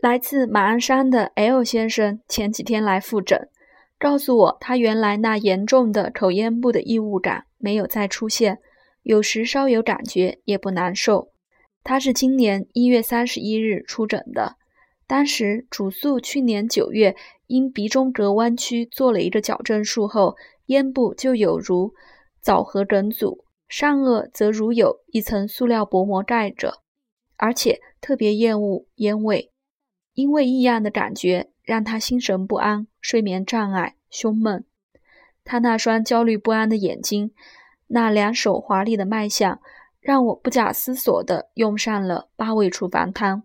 来自马鞍山的 L 先生前几天来复诊，告诉我他原来那严重的口咽部的异物感没有再出现，有时稍有感觉也不难受。他是今年一月三十一日出诊的，当时主诉去年九月因鼻中隔弯曲做了一个矫正术后，咽部就有如枣核梗阻，上颚则如有一层塑料薄膜盖着，而且特别厌恶烟味。因为异样的感觉让他心神不安、睡眠障碍、胸闷。他那双焦虑不安的眼睛，那两手华丽的脉象，让我不假思索地用上了八味厨房汤：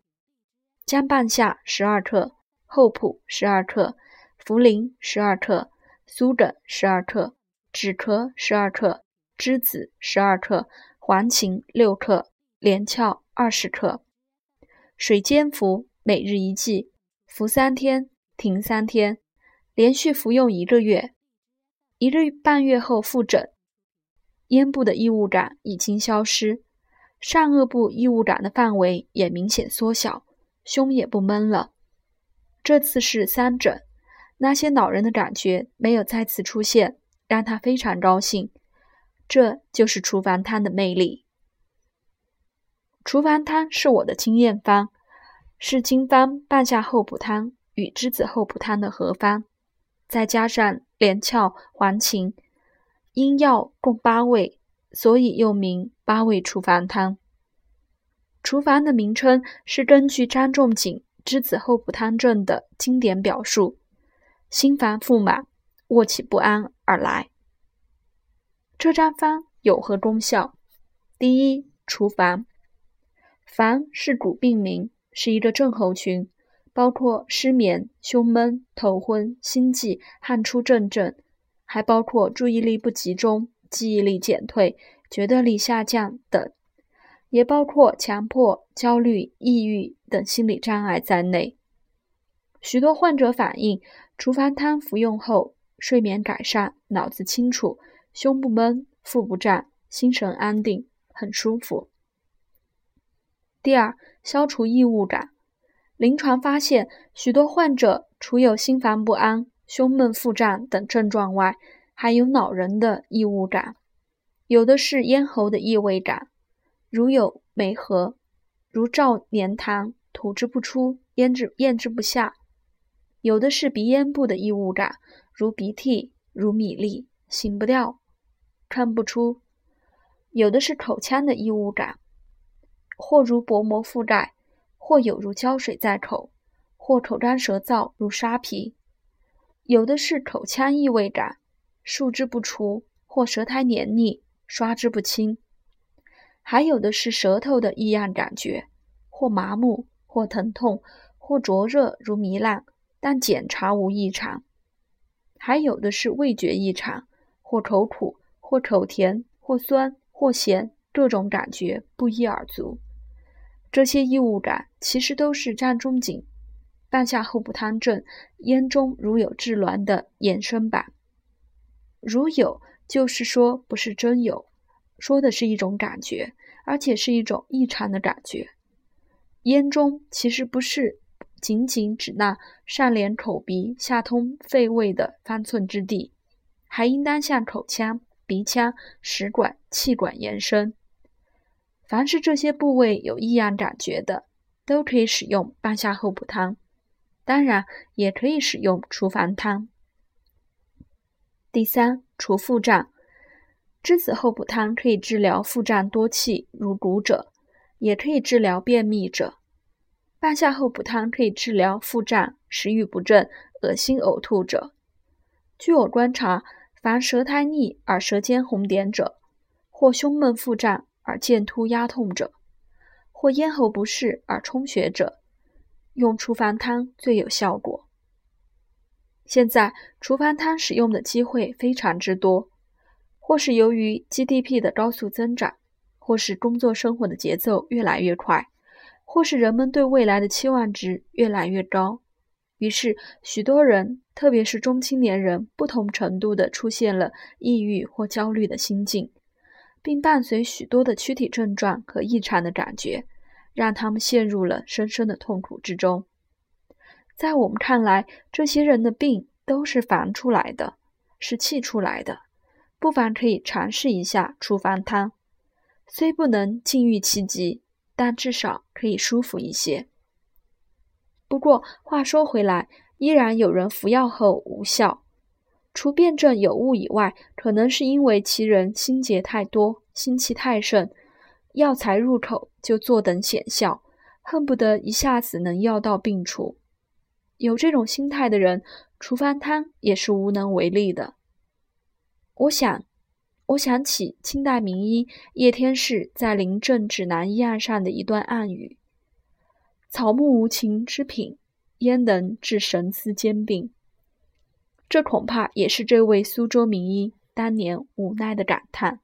姜半夏十二克，厚朴十二克，茯苓十二克，苏梗十二克，止咳十二克，栀子十二克，黄芩六克，连翘二十克，水煎服。每日一剂，服三天，停三天，连续服用一个月。一个半月后复诊，咽部的异物感已经消失，上颚部异物感的范围也明显缩小，胸也不闷了。这次是三诊，那些恼人的感觉没有再次出现，让他非常高兴。这就是厨房汤的魅力。厨房汤是我的经验方。是经方半夏厚朴汤与栀子厚朴汤的合方，再加上连翘、黄芩，因药共八味，所以又名八味厨房汤。厨房的名称是根据张仲景《栀子厚朴汤证》的经典表述，心烦腹满、卧起不安而来。这张方有何功效？第一，除烦。烦是古病名。是一个症候群，包括失眠、胸闷、头昏、心悸、汗出阵阵，还包括注意力不集中、记忆力减退、决断力下降等，也包括强迫、焦虑、抑郁等心理障碍在内。许多患者反映，厨房汤服用后，睡眠改善，脑子清楚，胸不闷，腹不胀，心神安定，很舒服。第二，消除异物感。临床发现，许多患者除有心烦不安、胸闷腹胀等症状外，还有恼人的异物感。有的是咽喉的异味感，如有梅核，如照黏痰，吐之不出，咽之咽之不下；有的是鼻咽部的异物感，如鼻涕，如米粒，擤不掉，看不出；有的是口腔的异物感。或如薄膜覆盖，或有如胶水在口，或口干舌燥如沙皮，有的是口腔异味感，漱之不除，或舌苔黏腻，刷之不清，还有的是舌头的异样感觉，或麻木，或疼痛，或灼热如糜烂，但检查无异常，还有的是味觉异常，或口苦，或口甜，或酸，或咸，各种感觉不一而足。这些异物感其实都是张仲景半夏厚朴汤证咽中如有滞挛的衍生版。如有，就是说不是真有，说的是一种感觉，而且是一种异常的感觉。咽中其实不是仅仅指那上连口鼻、下通肺胃的方寸之地，还应当向口腔、鼻腔、食管、气管延伸。凡是这些部位有异样感觉的，都可以使用半夏厚朴汤，当然也可以使用厨房汤。第三，除腹胀，栀子厚朴汤可以治疗腹胀多气如鼓者，也可以治疗便秘者；半夏厚朴汤可以治疗腹胀、食欲不振、恶心呕吐者。据我观察，凡舌苔腻而舌尖红点者，或胸闷腹胀。而剑突压痛者，或咽喉不适而充血者，用厨房汤最有效果。现在厨房汤使用的机会非常之多，或是由于 GDP 的高速增长，或是工作生活的节奏越来越快，或是人们对未来的期望值越来越高，于是许多人，特别是中青年人，不同程度的出现了抑郁或焦虑的心境。并伴随许多的躯体症状和异常的感觉，让他们陷入了深深的痛苦之中。在我们看来，这些人的病都是烦出来的，是气出来的，不妨可以尝试一下处方汤，虽不能尽愈其疾，但至少可以舒服一些。不过话说回来，依然有人服药后无效，除辩证有误以外，可能是因为其人心结太多，心气太盛，药材入口就坐等显效，恨不得一下子能药到病除。有这种心态的人，处方汤也是无能为力的。我想，我想起清代名医叶天士在《临证指南医案》上的一段暗语。草木无情之品，焉能治神思兼病？这恐怕也是这位苏州名医当年无奈的感叹。